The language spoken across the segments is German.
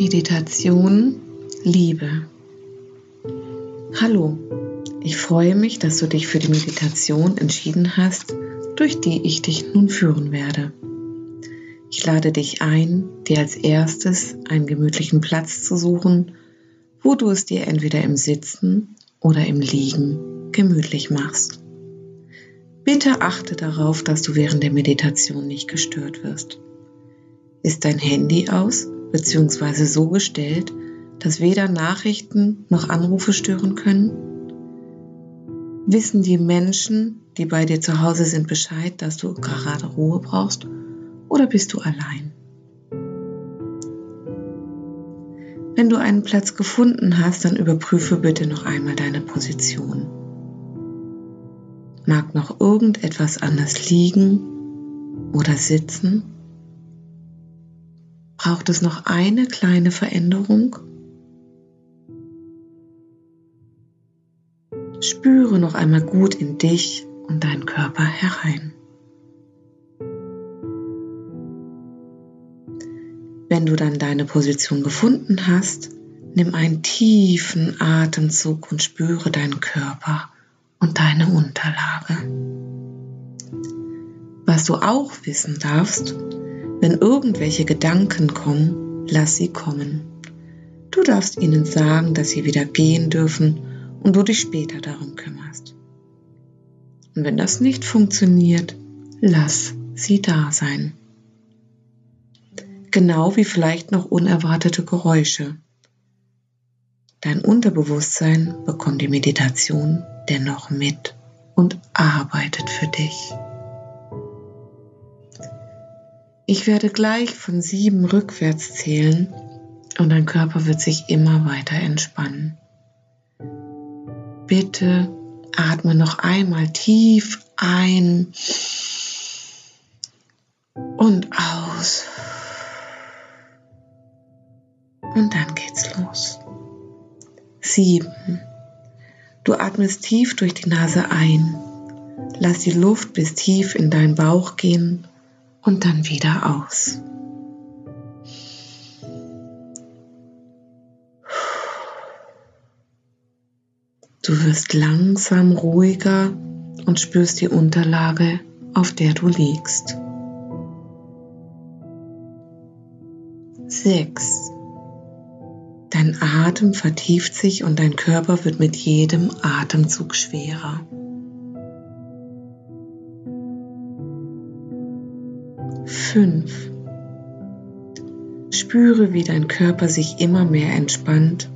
Meditation Liebe. Hallo, ich freue mich, dass du dich für die Meditation entschieden hast, durch die ich dich nun führen werde. Ich lade dich ein, dir als erstes einen gemütlichen Platz zu suchen, wo du es dir entweder im Sitzen oder im Liegen gemütlich machst. Bitte achte darauf, dass du während der Meditation nicht gestört wirst. Ist dein Handy aus bzw. so gestellt, dass weder Nachrichten noch Anrufe stören können? Wissen die Menschen, die bei dir zu Hause sind, Bescheid, dass du gerade Ruhe brauchst oder bist du allein? Wenn du einen Platz gefunden hast, dann überprüfe bitte noch einmal deine Position. Mag noch irgendetwas anders liegen oder sitzen? Braucht es noch eine kleine Veränderung? Spüre noch einmal gut in dich und deinen Körper herein. Wenn du dann deine Position gefunden hast, nimm einen tiefen Atemzug und spüre deinen Körper und deine Unterlage. Was du auch wissen darfst, wenn irgendwelche Gedanken kommen, lass sie kommen. Du darfst ihnen sagen, dass sie wieder gehen dürfen und du dich später darum kümmerst. Und wenn das nicht funktioniert, lass sie da sein. Genau wie vielleicht noch unerwartete Geräusche. Dein Unterbewusstsein bekommt die Meditation dennoch mit und arbeitet für dich. Ich werde gleich von sieben rückwärts zählen und dein Körper wird sich immer weiter entspannen. Bitte atme noch einmal tief ein und aus. Und dann geht's los. Sieben. Du atmest tief durch die Nase ein. Lass die Luft bis tief in deinen Bauch gehen und dann wieder aus. Du wirst langsam ruhiger und spürst die Unterlage, auf der du liegst. 6. Dein Atem vertieft sich und dein Körper wird mit jedem Atemzug schwerer. Fünf. Spüre, wie dein Körper sich immer mehr entspannt.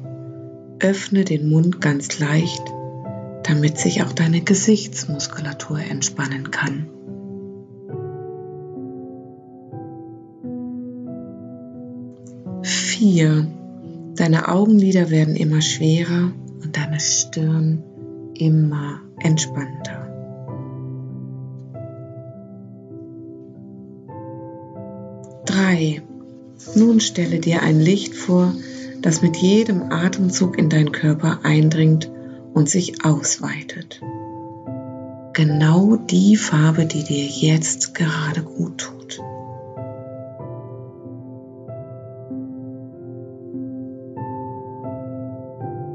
Öffne den Mund ganz leicht, damit sich auch deine Gesichtsmuskulatur entspannen kann. Vier. Deine Augenlider werden immer schwerer und deine Stirn immer entspannter. Drei. Nun stelle dir ein Licht vor, das mit jedem Atemzug in deinen Körper eindringt und sich ausweitet. Genau die Farbe, die dir jetzt gerade gut tut.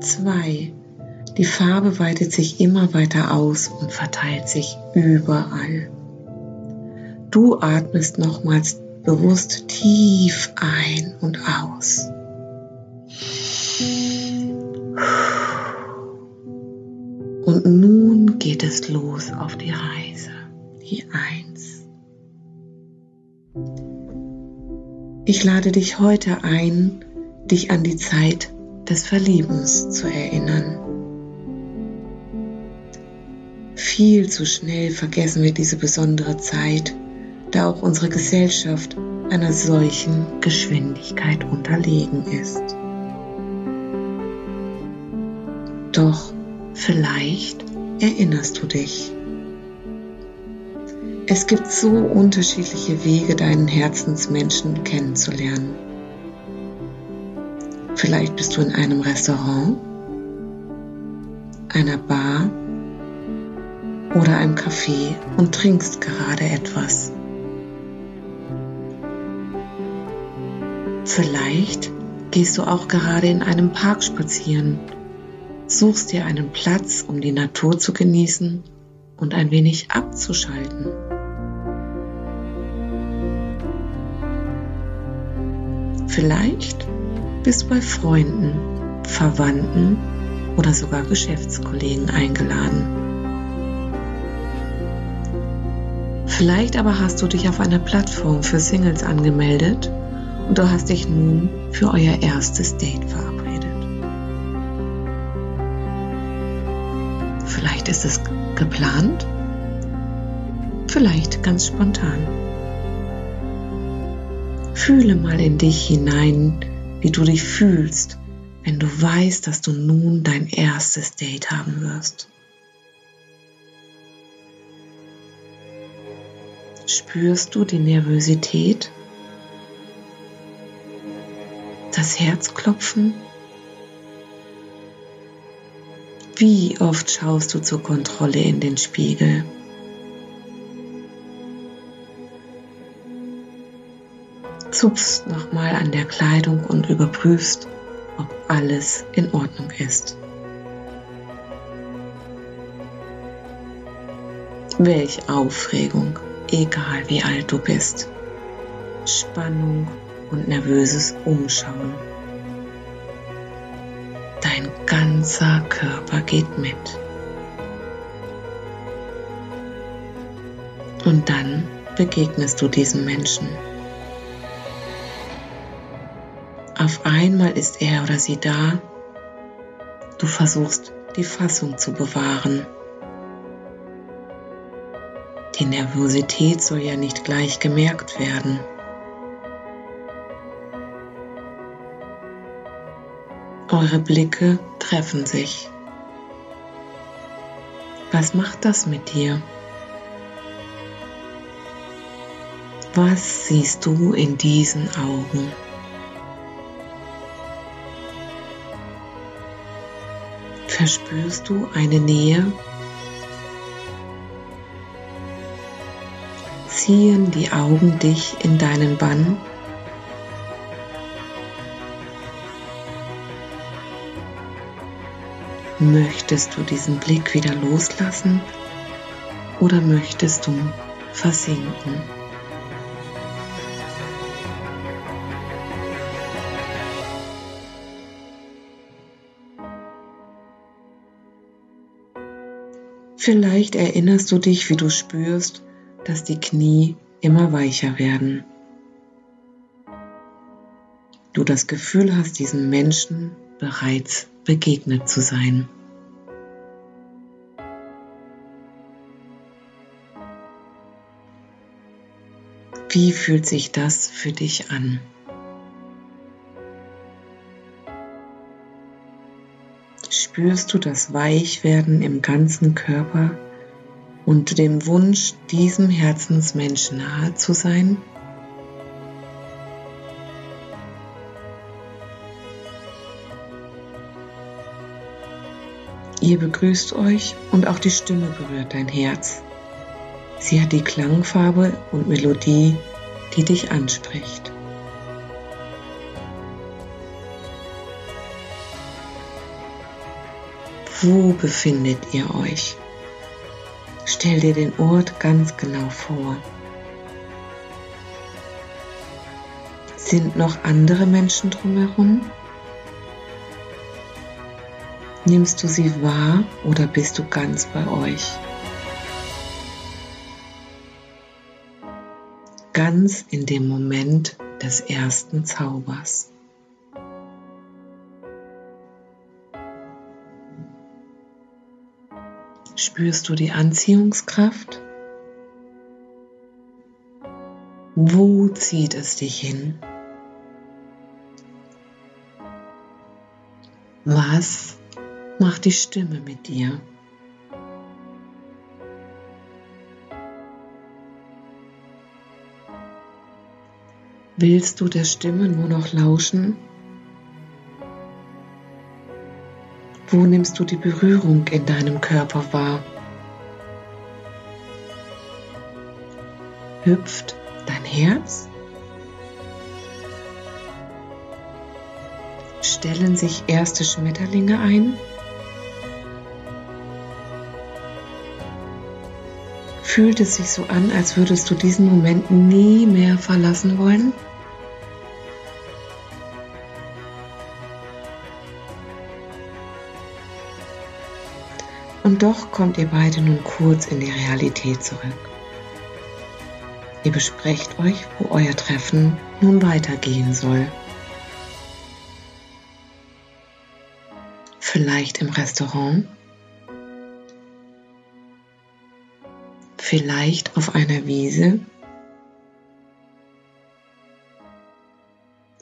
2. Die Farbe weitet sich immer weiter aus und verteilt sich überall. Du atmest nochmals bewusst tief ein und aus. Und nun geht es los auf die Reise, die Eins. Ich lade dich heute ein, dich an die Zeit des Verliebens zu erinnern. Viel zu schnell vergessen wir diese besondere Zeit, da auch unsere Gesellschaft einer solchen Geschwindigkeit unterlegen ist. Doch vielleicht erinnerst du dich. Es gibt so unterschiedliche Wege, deinen Herzensmenschen kennenzulernen. Vielleicht bist du in einem Restaurant, einer Bar oder einem Café und trinkst gerade etwas. Vielleicht gehst du auch gerade in einem Park spazieren, suchst dir einen Platz, um die Natur zu genießen und ein wenig abzuschalten. Vielleicht bist du bei Freunden, Verwandten oder sogar Geschäftskollegen eingeladen. Vielleicht aber hast du dich auf einer Plattform für Singles angemeldet und du hast dich nun für euer erstes Date verabredet. Vielleicht ist es geplant, vielleicht ganz spontan. Fühle mal in dich hinein, wie du dich fühlst, wenn du weißt, dass du nun dein erstes Date haben wirst. Spürst du die Nervosität? Das Herzklopfen? Wie oft schaust du zur Kontrolle in den Spiegel? Zupfst nochmal an der Kleidung und überprüfst, ob alles in Ordnung ist. Welch Aufregung, egal wie alt du bist. Spannung und nervöses Umschauen. Dein ganzer Körper geht mit. Und dann begegnest du diesem Menschen. Auf einmal ist er oder sie da. Du versuchst die Fassung zu bewahren. Die Nervosität soll ja nicht gleich gemerkt werden. Eure Blicke treffen sich. Was macht das mit dir? Was siehst du in diesen Augen? Verspürst du eine Nähe? Ziehen die Augen dich in deinen Bann? Möchtest du diesen Blick wieder loslassen oder möchtest du versinken? Vielleicht erinnerst du dich, wie du spürst, dass die Knie immer weicher werden. Du das Gefühl hast, diesem Menschen bereits begegnet zu sein. Wie fühlt sich das für dich an? spürst du das Weichwerden im ganzen Körper und dem Wunsch, diesem Herzensmenschen nahe zu sein? Ihr begrüßt euch und auch die Stimme berührt dein Herz. Sie hat die Klangfarbe und Melodie, die dich anspricht. Wo befindet ihr euch? Stell dir den Ort ganz genau vor. Sind noch andere Menschen drumherum? Nimmst du sie wahr oder bist du ganz bei euch? Ganz in dem Moment des ersten Zaubers. Spürst du die Anziehungskraft? Wo zieht es dich hin? Was macht die Stimme mit dir? Willst du der Stimme nur noch lauschen Wo nimmst du die Berührung in deinem Körper wahr? Hüpft dein Herz? stellen sich erste Schmetterlinge ein. Fühlt es sich so an, als würdest du diesen Moment nie mehr verlassen wollen? Und doch kommt ihr beide nun kurz in die Realität zurück. Ihr besprecht euch, wo euer Treffen nun weitergehen soll. Vielleicht im Restaurant? Vielleicht auf einer Wiese?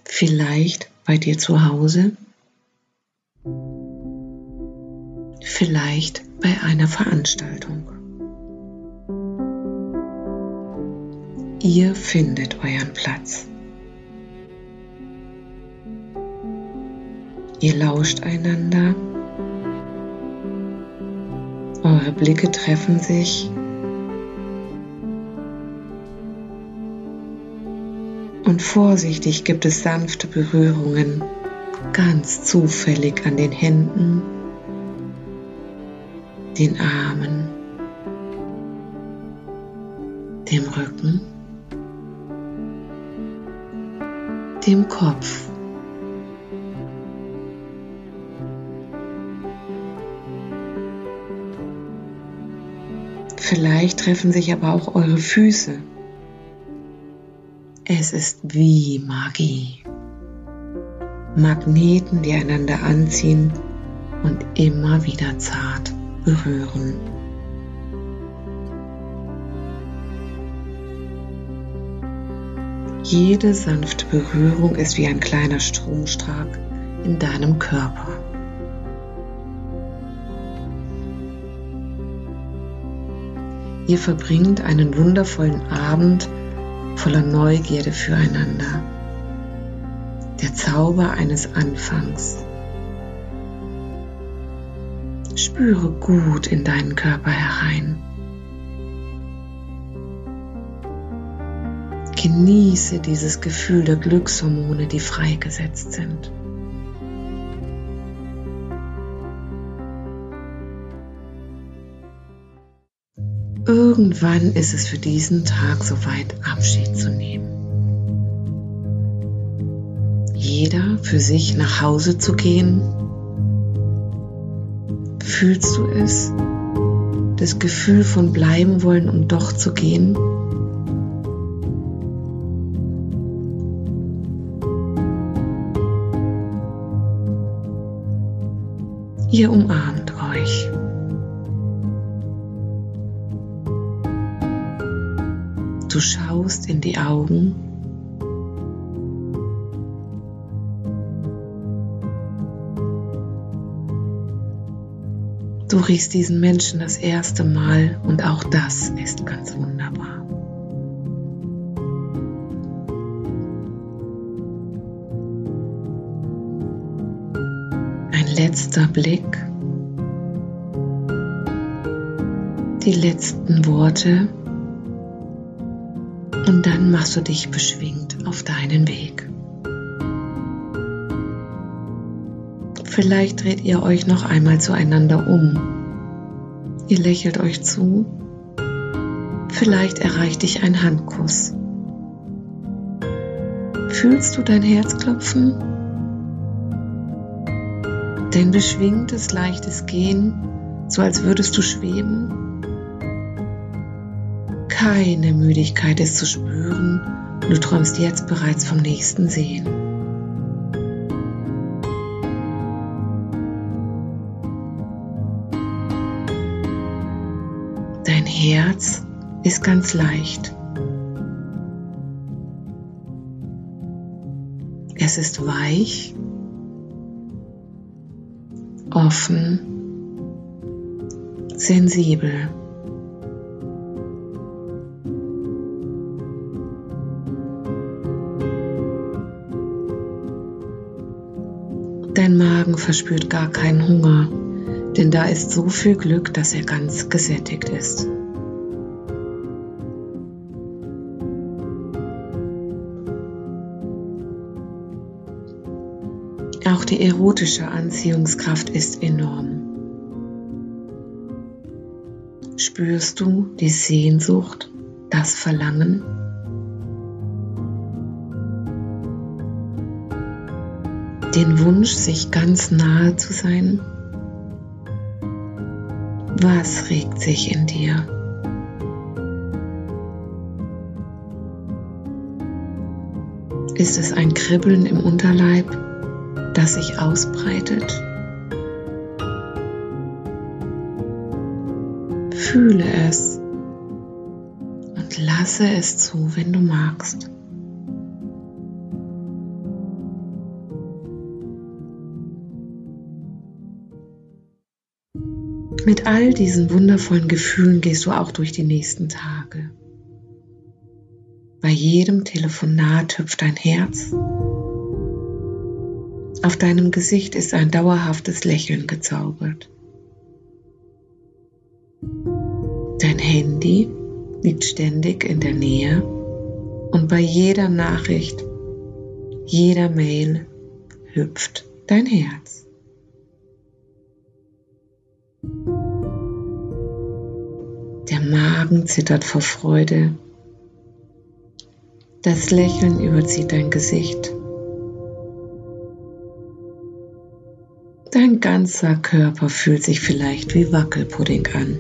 Vielleicht bei dir zu Hause? Vielleicht bei einer Veranstaltung? Ihr findet euren Platz. Ihr lauscht einander. Eure Blicke treffen sich. Und vorsichtig gibt es sanfte Berührungen, ganz zufällig an den Händen, den Armen, dem Rücken. dem Kopf. Vielleicht treffen sich aber auch eure Füße. Es ist wie Magie. Magneten, die einander anziehen und immer wieder zart berühren. Jede sanfte Berührung ist wie ein kleiner Stromstrahl in deinem Körper. Ihr verbringt einen wundervollen Abend voller Neugierde füreinander. Der Zauber eines Anfangs. Spüre gut in deinen Körper herein. Genieße dieses Gefühl der Glückshormone, die freigesetzt sind. Irgendwann ist es für diesen Tag soweit, Abschied zu nehmen. Jeder für sich nach Hause zu gehen. Fühlst du es? Das Gefühl von bleiben wollen und doch zu gehen? Ihr umarmt euch. Du schaust in die Augen. Du riechst diesen Menschen das erste Mal und auch das ist ganz wunderbar. letzter Blick, die letzten Worte und dann machst du dich beschwingt auf deinen Weg. Vielleicht dreht ihr euch noch einmal zueinander um. Ihr lächelt euch zu. Vielleicht erreicht dich ein Handkuss. Fühlst du dein Herz klopfen? Dein beschwingtes, leichtes Gehen, so als würdest du schweben. Keine Müdigkeit ist zu spüren, du träumst jetzt bereits vom nächsten Sehen. Herz ist ganz leicht. Es ist weich offen, sensibel. Dein Magen verspürt gar keinen Hunger, denn da ist so viel Glück, dass er ganz gesättigt ist. Die erotische Anziehungskraft ist enorm. Spürst du die Sehnsucht, das Verlangen? Den Wunsch, sich ganz nahe zu sein? Was regt sich in dir? Ist es ein Kribbeln im Unterleib, das sich ausbreitet? Fühle es und lasse es zu, wenn du magst. Mit all diesen wundervollen Gefühlen gehst du auch durch die nächsten Tage. Bei jedem Telefonat hüpft dein Herz. Auf deinem Gesicht ist ein dauerhaftes Lächeln gezaubert. Dein Handy liegt ständig in der Nähe und bei jeder Nachricht, jeder Mail hüpft dein Herz. Der Magen zittert vor Freude. Das Lächeln überzieht dein Gesicht. Ganzer Körper fühlt sich vielleicht wie Wackelpudding an.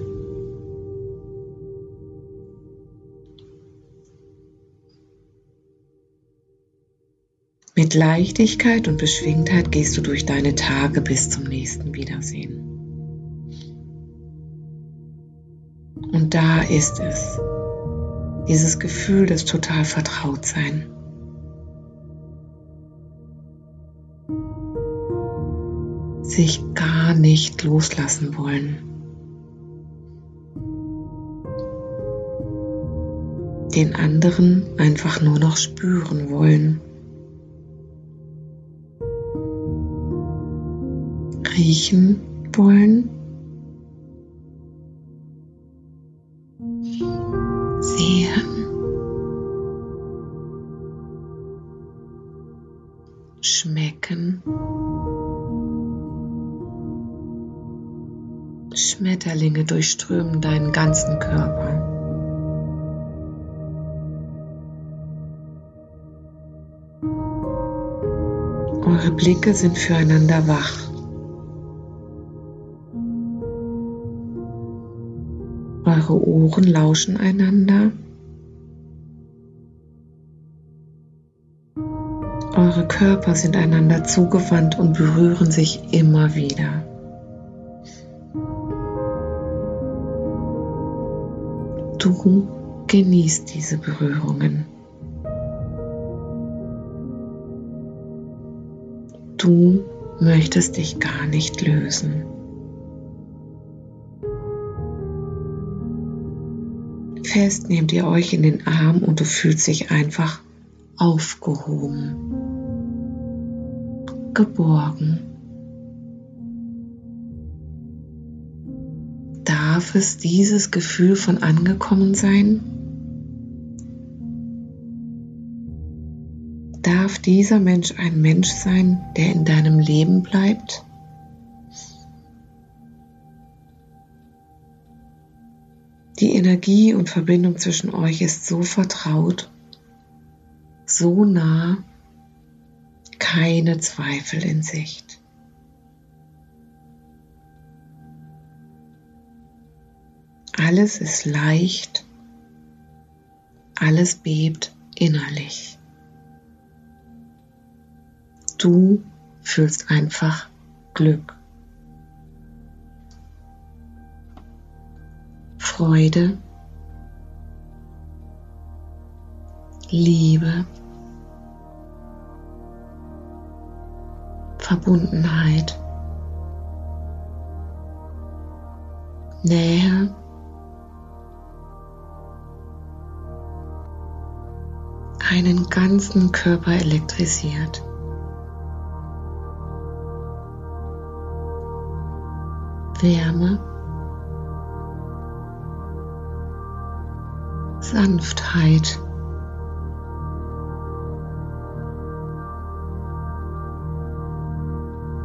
Mit Leichtigkeit und Beschwingtheit gehst du durch deine Tage bis zum nächsten Wiedersehen. Und da ist es, dieses Gefühl des total Vertrautsein. Sich gar nicht loslassen wollen. Den anderen einfach nur noch spüren wollen. Riechen wollen schmecken. Schmetterlinge durchströmen deinen ganzen Körper. Eure Blicke sind füreinander wach. Eure Ohren lauschen einander. Eure Körper sind einander zugewandt und berühren sich immer wieder. Du genießt diese Berührungen. Du möchtest dich gar nicht lösen. Fest nehmt ihr euch in den Arm und du fühlst dich einfach aufgehoben geborgen. Darf es dieses Gefühl von angekommen sein? Darf dieser Mensch ein Mensch sein, der in deinem Leben bleibt? Die Energie und Verbindung zwischen euch ist so vertraut, so nah, keine Zweifel in Sicht. Alles ist leicht, alles bebt innerlich. Du fühlst einfach Glück, Freude, Liebe, Verbundenheit, Nähe, einen ganzen Körper elektrisiert. Wärme, Sanftheit.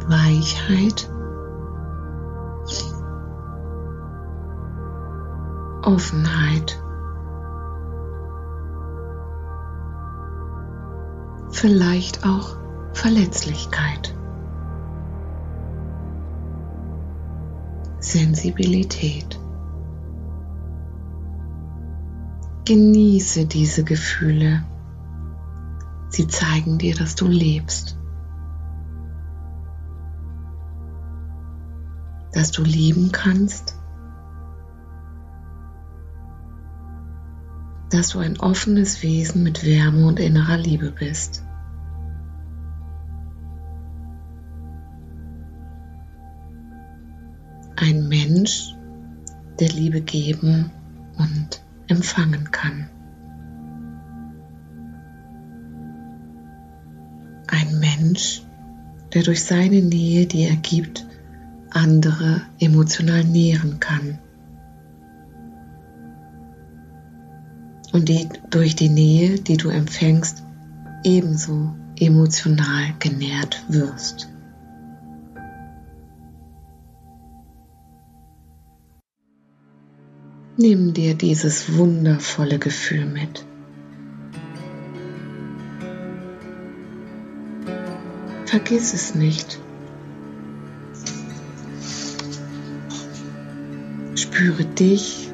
Weichheit, Offenheit, vielleicht auch Verletzlichkeit, Sensibilität. Genieße diese Gefühle. Sie zeigen dir, dass du lebst. Dass du lieben kannst. Dass du ein offenes Wesen mit Wärme und innerer Liebe bist. Mensch, der Liebe geben und empfangen kann. Ein Mensch, der durch seine Nähe, die er gibt, andere emotional nähren kann. Und die durch die Nähe, die du empfängst, ebenso emotional genährt wirst. Nimm dir dieses wundervolle Gefühl mit. Vergiss es nicht. Spüre dich,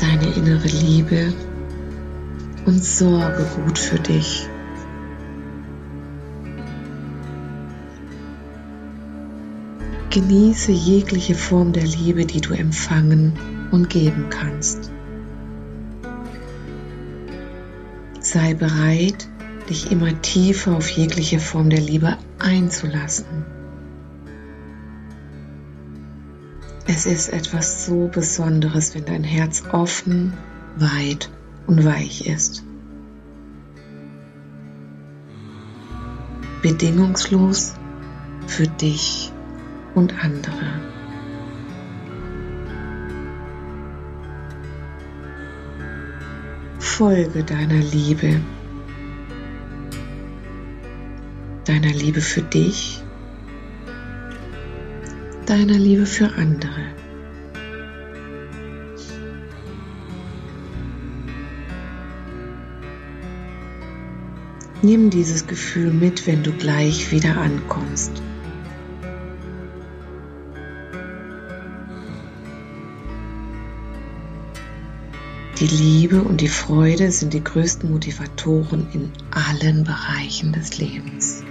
deine innere Liebe und sorge gut für dich. Genieße jegliche Form der Liebe, die du empfangen und geben kannst. Sei bereit, dich immer tiefer auf jegliche Form der Liebe einzulassen. Es ist etwas so Besonderes, wenn dein Herz offen, weit und weich ist. Bedingungslos für dich und andere. Folge deiner Liebe, deiner Liebe für dich, deiner Liebe für andere. Nimm dieses Gefühl mit, wenn du gleich wieder ankommst. Die Liebe und die Freude sind die größten Motivatoren in allen Bereichen des Lebens.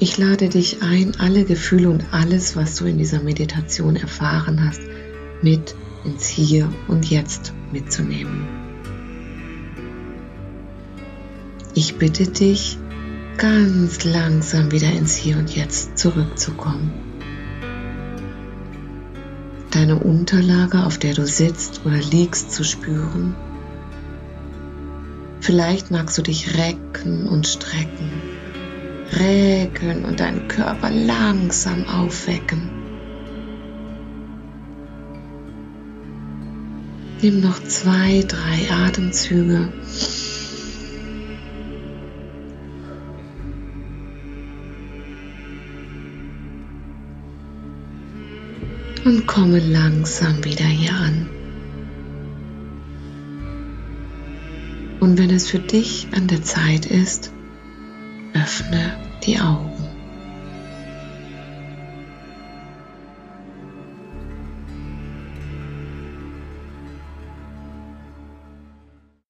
Ich lade dich ein, alle Gefühle und alles, was du in dieser Meditation erfahren hast, mit ins Hier und Jetzt mitzunehmen. Ich bitte dich, ganz langsam wieder ins Hier und Jetzt zurückzukommen deine Unterlage, auf der du sitzt oder liegst, zu spüren. Vielleicht magst du dich recken und strecken, regeln und deinen Körper langsam aufwecken. Nimm noch zwei, drei Atemzüge. Und komme langsam wieder hier an. Und wenn es für dich an der Zeit ist, öffne die Augen.